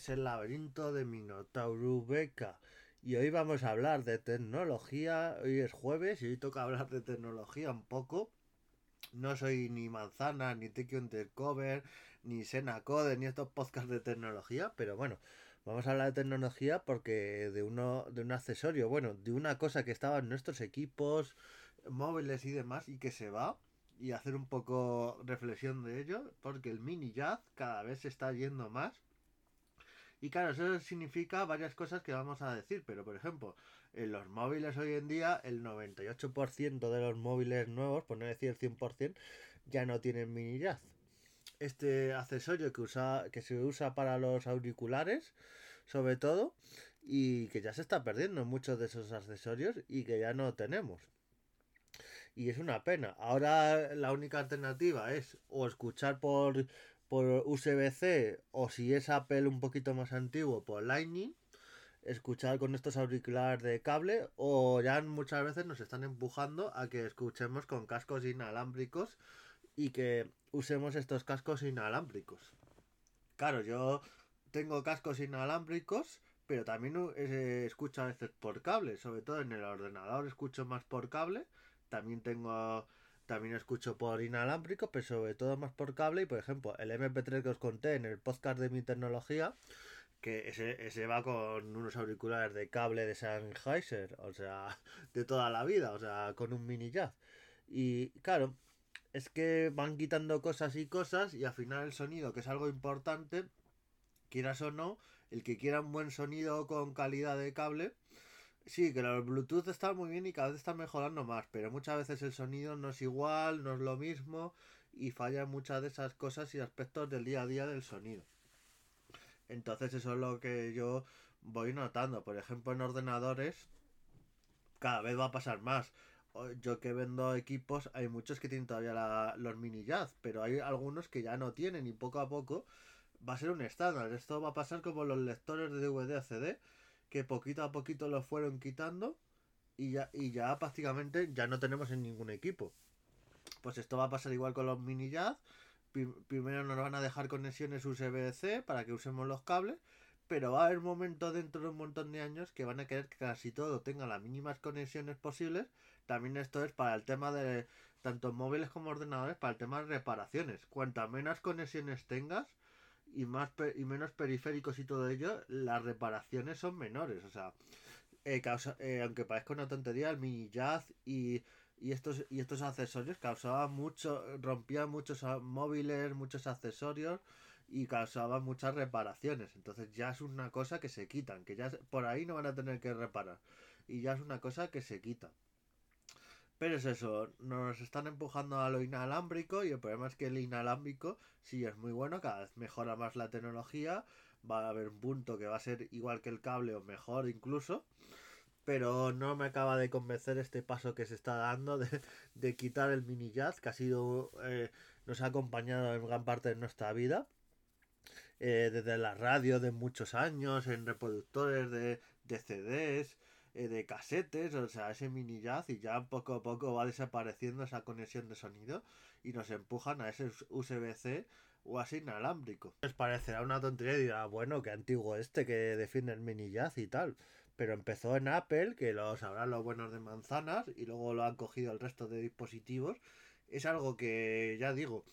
es el laberinto de Minotauro Beca. Y hoy vamos a hablar de tecnología. Hoy es jueves y hoy toca hablar de tecnología un poco. No soy ni Manzana, ni Tiki Undercover, ni Sena Code, ni estos podcasts de tecnología, pero bueno, vamos a hablar de tecnología porque de uno, de un accesorio, bueno, de una cosa que estaba en nuestros equipos, móviles y demás, y que se va, y hacer un poco reflexión de ello, porque el mini jazz cada vez se está yendo más. Y claro, eso significa varias cosas que vamos a decir, pero por ejemplo, en los móviles hoy en día, el 98% de los móviles nuevos, por no decir el 100%, ya no tienen mini jazz. Este accesorio que, usa, que se usa para los auriculares, sobre todo, y que ya se está perdiendo muchos de esos accesorios y que ya no tenemos y es una pena. Ahora la única alternativa es o escuchar por, por USB-C o si es Apple un poquito más antiguo por Lightning, escuchar con estos auriculares de cable o ya muchas veces nos están empujando a que escuchemos con cascos inalámbricos y que usemos estos cascos inalámbricos. Claro, yo tengo cascos inalámbricos, pero también eh, escucho a veces por cable, sobre todo en el ordenador escucho más por cable también tengo también escucho por inalámbrico, pero sobre todo más por cable. Y por ejemplo, el MP3 que os conté en el podcast de mi tecnología, que ese, ese va con unos auriculares de cable de Sennheiser, o sea, de toda la vida, o sea, con un mini jazz. Y claro, es que van quitando cosas y cosas, y al final el sonido, que es algo importante, quieras o no, el que quiera un buen sonido con calidad de cable, Sí, que el Bluetooth está muy bien y cada vez está mejorando más, pero muchas veces el sonido no es igual, no es lo mismo y falla muchas de esas cosas y aspectos del día a día del sonido. Entonces eso es lo que yo voy notando. Por ejemplo, en ordenadores cada vez va a pasar más. Yo que vendo equipos, hay muchos que tienen todavía los mini jazz, pero hay algunos que ya no tienen y poco a poco va a ser un estándar. Esto va a pasar como los lectores de DVD a CD que poquito a poquito lo fueron quitando y ya, y ya prácticamente ya no tenemos en ningún equipo. Pues esto va a pasar igual con los mini jazz. Primero nos van a dejar conexiones USB-C para que usemos los cables, pero va a haber momentos dentro de un montón de años que van a querer que casi todo tenga las mínimas conexiones posibles. También esto es para el tema de tanto móviles como ordenadores, para el tema de reparaciones. Cuantas menos conexiones tengas, y más y menos periféricos y todo ello, las reparaciones son menores. O sea, eh, causa, eh, aunque parezca una tontería, el mini jazz y, y estos y estos accesorios causaban mucho, rompían muchos móviles, muchos accesorios y causaban muchas reparaciones. Entonces ya es una cosa que se quitan, que ya por ahí no van a tener que reparar. Y ya es una cosa que se quita. Pero es eso, nos están empujando a lo inalámbrico y el problema es que el inalámbrico sí es muy bueno, cada vez mejora más la tecnología, va a haber un punto que va a ser igual que el cable o mejor incluso, pero no me acaba de convencer este paso que se está dando de, quitar el mini jazz que ha sido, eh, nos ha acompañado en gran parte de nuestra vida. Eh, desde la radio de muchos años, en reproductores de, de CDs, eh, de casetes, o sea, ese mini jazz y ya poco a poco va desapareciendo esa conexión de sonido y nos empujan a ese USB-C o así inalámbrico. Les parecerá una tontería y dirá, bueno, qué antiguo este que defiende el mini jazz y tal. Pero empezó en Apple, que lo sabrán los buenos de manzanas, y luego lo han cogido el resto de dispositivos. Es algo que, ya digo,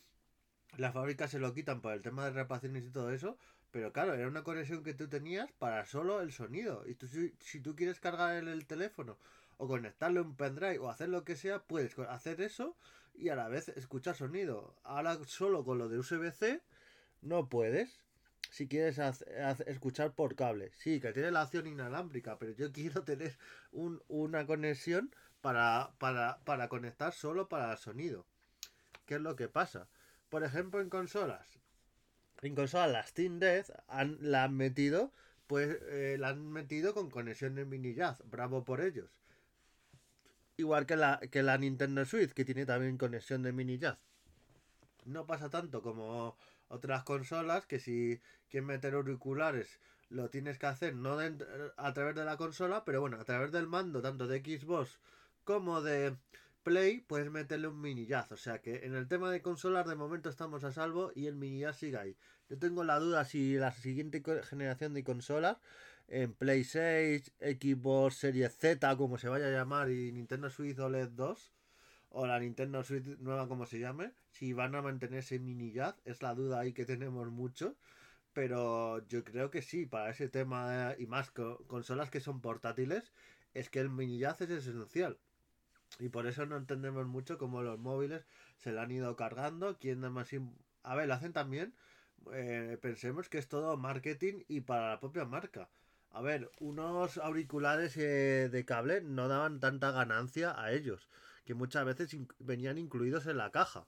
las fábricas se lo quitan por el tema de reparaciones y todo eso, pero claro, era una conexión que tú tenías para solo el sonido. Y tú, si, tú quieres cargar el, el, teléfono o conectarle un pendrive o hacer lo que sea, puedes hacer eso y a la vez escuchar sonido. Ahora solo con lo de USB-C no puedes. Si quieres escuchar por cable. Sí, que tiene la acción inalámbrica, pero yo quiero tener un, una conexión para, para, para conectar solo para el sonido. ¿Qué es lo que pasa? Por ejemplo, en consolas, en consola la Steam Deck han, la han metido, pues eh, han metido con conexión de mini jazz. Bravo por ellos. Igual que la, que la Nintendo Switch, que tiene también conexión de mini jazz. No pasa tanto como otras consolas que si quieres meter auriculares lo tienes que hacer no a través de la consola, pero bueno, a través del mando tanto de Xbox como de Play puedes meterle un mini jazz. O sea que en el tema de consolas de momento estamos a salvo y el mini jazz sigue ahí. Yo tengo la duda si la siguiente generación de consolas en Play 6, Xbox Series Z, como se vaya a llamar, y Nintendo Switch OLED 2, o la Nintendo Switch nueva como se llame, si van a mantener ese mini jazz, es la duda ahí que tenemos mucho. Pero yo creo que sí, para ese tema y más consolas que son portátiles, es que el mini jazz es esencial. Y por eso no entendemos mucho cómo los móviles se lo han ido cargando. Quién más. A ver, lo hacen también. Eh, pensemos que es todo marketing y para la propia marca. A ver, unos auriculares eh, de cable no daban tanta ganancia a ellos, que muchas veces venían incluidos en la caja.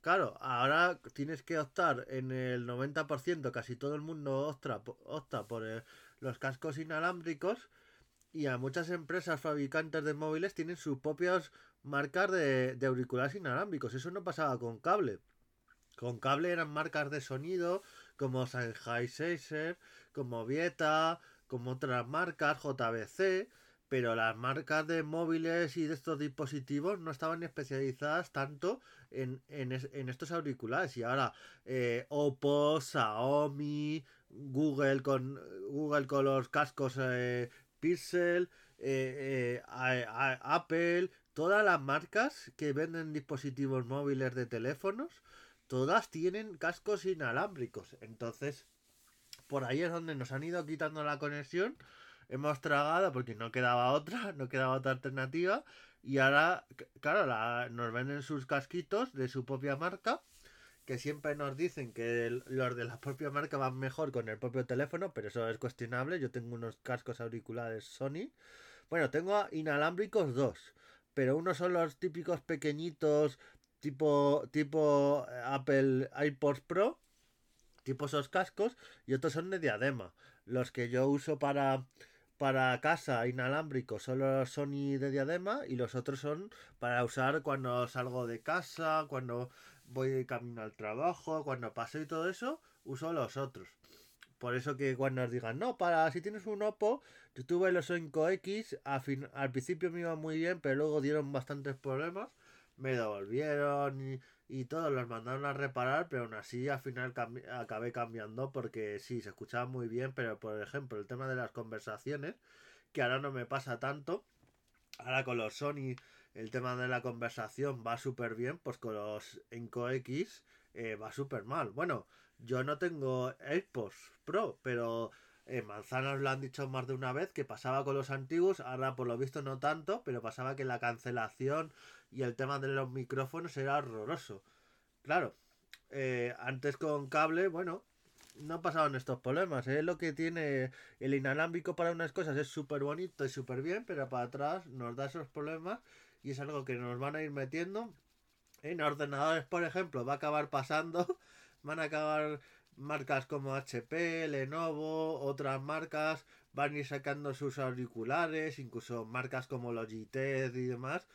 Claro, ahora tienes que optar en el 90%, casi todo el mundo opta, opta por eh, los cascos inalámbricos y a muchas empresas fabricantes de móviles tienen sus propias marcas de, auriculares inalámbricos. Eso no pasaba con cable. Con cable eran marcas de sonido como Sennheiser, como Vieta, como otras marcas, JBC, pero las marcas de móviles y de estos dispositivos no estaban especializadas tanto en, estos auriculares. Y ahora eh, Oppo, Xiaomi, Google con, Google con los cascos eh, Pixel, eh, Apple, todas las marcas que venden dispositivos móviles de teléfonos, todas tienen cascos inalámbricos. Entonces, por ahí es donde nos han ido quitando la conexión. Hemos tragado porque no quedaba otra, no quedaba otra alternativa. Y ahora, claro, nos venden sus casquitos de su propia marca. Que siempre nos dicen que los de la propia marca van mejor con el propio teléfono, pero eso es cuestionable. Yo tengo unos cascos auriculares Sony. Bueno, tengo inalámbricos dos, pero unos son los típicos pequeñitos tipo tipo Apple iPods Pro tipo esos cascos y otros son de diadema. Los que yo uso para, para casa inalámbricos son los Sony de diadema y los otros son para usar cuando salgo de casa, cuando voy camino al trabajo, cuando paso y todo eso, uso los otros. Por eso que cuando os digan, no, para si tienes un Oppo, yo tuve los 5X, al principio me iba muy bien, pero luego dieron bastantes problemas, me devolvieron y y todos los mandaron a reparar, pero aún así al final acabé cambiando porque sí, se escuchaba muy bien, pero por ejemplo el tema de las conversaciones, que ahora no me pasa tanto, ahora con los Sony el tema de la conversación va súper bien, pues con los Enco eh, va súper mal. Bueno, yo no tengo AirPods Pro, pero en Manzanos lo han dicho más de una vez que pasaba con los antiguos, ahora por lo visto no tanto, pero pasaba que la cancelación y el tema de los micrófonos era horroroso. Claro, eh, antes con cable, bueno, no pasaban estos problemas. Es lo que tiene el inalámbrico para unas cosas, es súper bonito y súper bien, pero para atrás nos da esos problemas y es algo que nos van a ir metiendo. En ordenadores, por ejemplo, va a acabar pasando, van a acabar marcas como HP, Lenovo, otras marcas van a ir sacando sus auriculares, incluso marcas como Logitech y demás,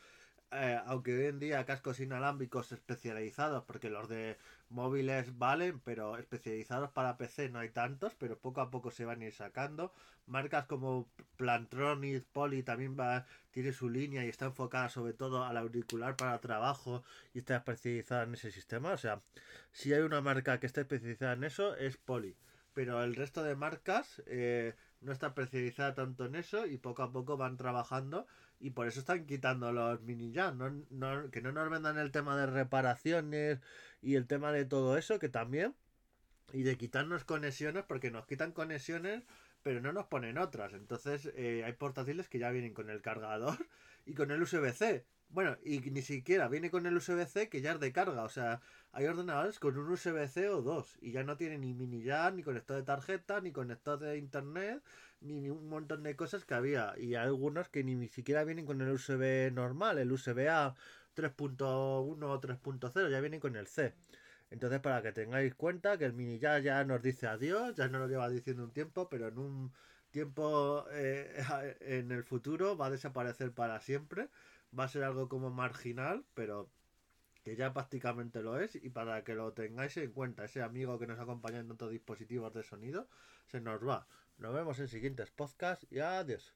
eh, aunque hoy en día cascos inalámbricos especializados, porque los de móviles valen, pero especializados para PC no hay tantos, pero poco a poco se van a ir sacando. Marcas como Plantronic, Poly también va, tiene su línea y está enfocada sobre todo al auricular para trabajo y está especializada en ese sistema. O sea, si hay una marca que está especializada en eso, es Poly. Pero el resto de marcas eh, no está especializada tanto en eso y poco a poco van trabajando y por eso están quitando los mini jazz, no, que no nos vendan el tema de reparaciones y el tema de todo eso, que también, y de quitarnos conexiones, porque nos quitan conexiones, pero no nos ponen otras. Entonces eh, hay portátiles que ya vienen con el cargador y con el USB-C. Bueno, y ni siquiera viene con el USB-C que ya es de carga. O sea, hay ordenadores con un USB-C o dos. Y ya no tiene ni mini jack, ni conector de tarjeta, ni conector de internet, ni, un montón de cosas que había. Y hay algunos que ni siquiera vienen con el USB normal, el USB A 3.1 o 3.0, ya vienen con el C. Entonces, para que tengáis cuenta que el mini ya, ya nos dice adiós, ya no lo lleva diciendo un tiempo, pero en un tiempo eh, en el futuro va a desaparecer para siempre. Va a ser algo como marginal, pero que ya prácticamente lo es. Y para que lo tengáis en cuenta, ese amigo que nos acompaña en otros dispositivos de sonido, se nos va. Nos vemos en siguientes podcasts y adiós.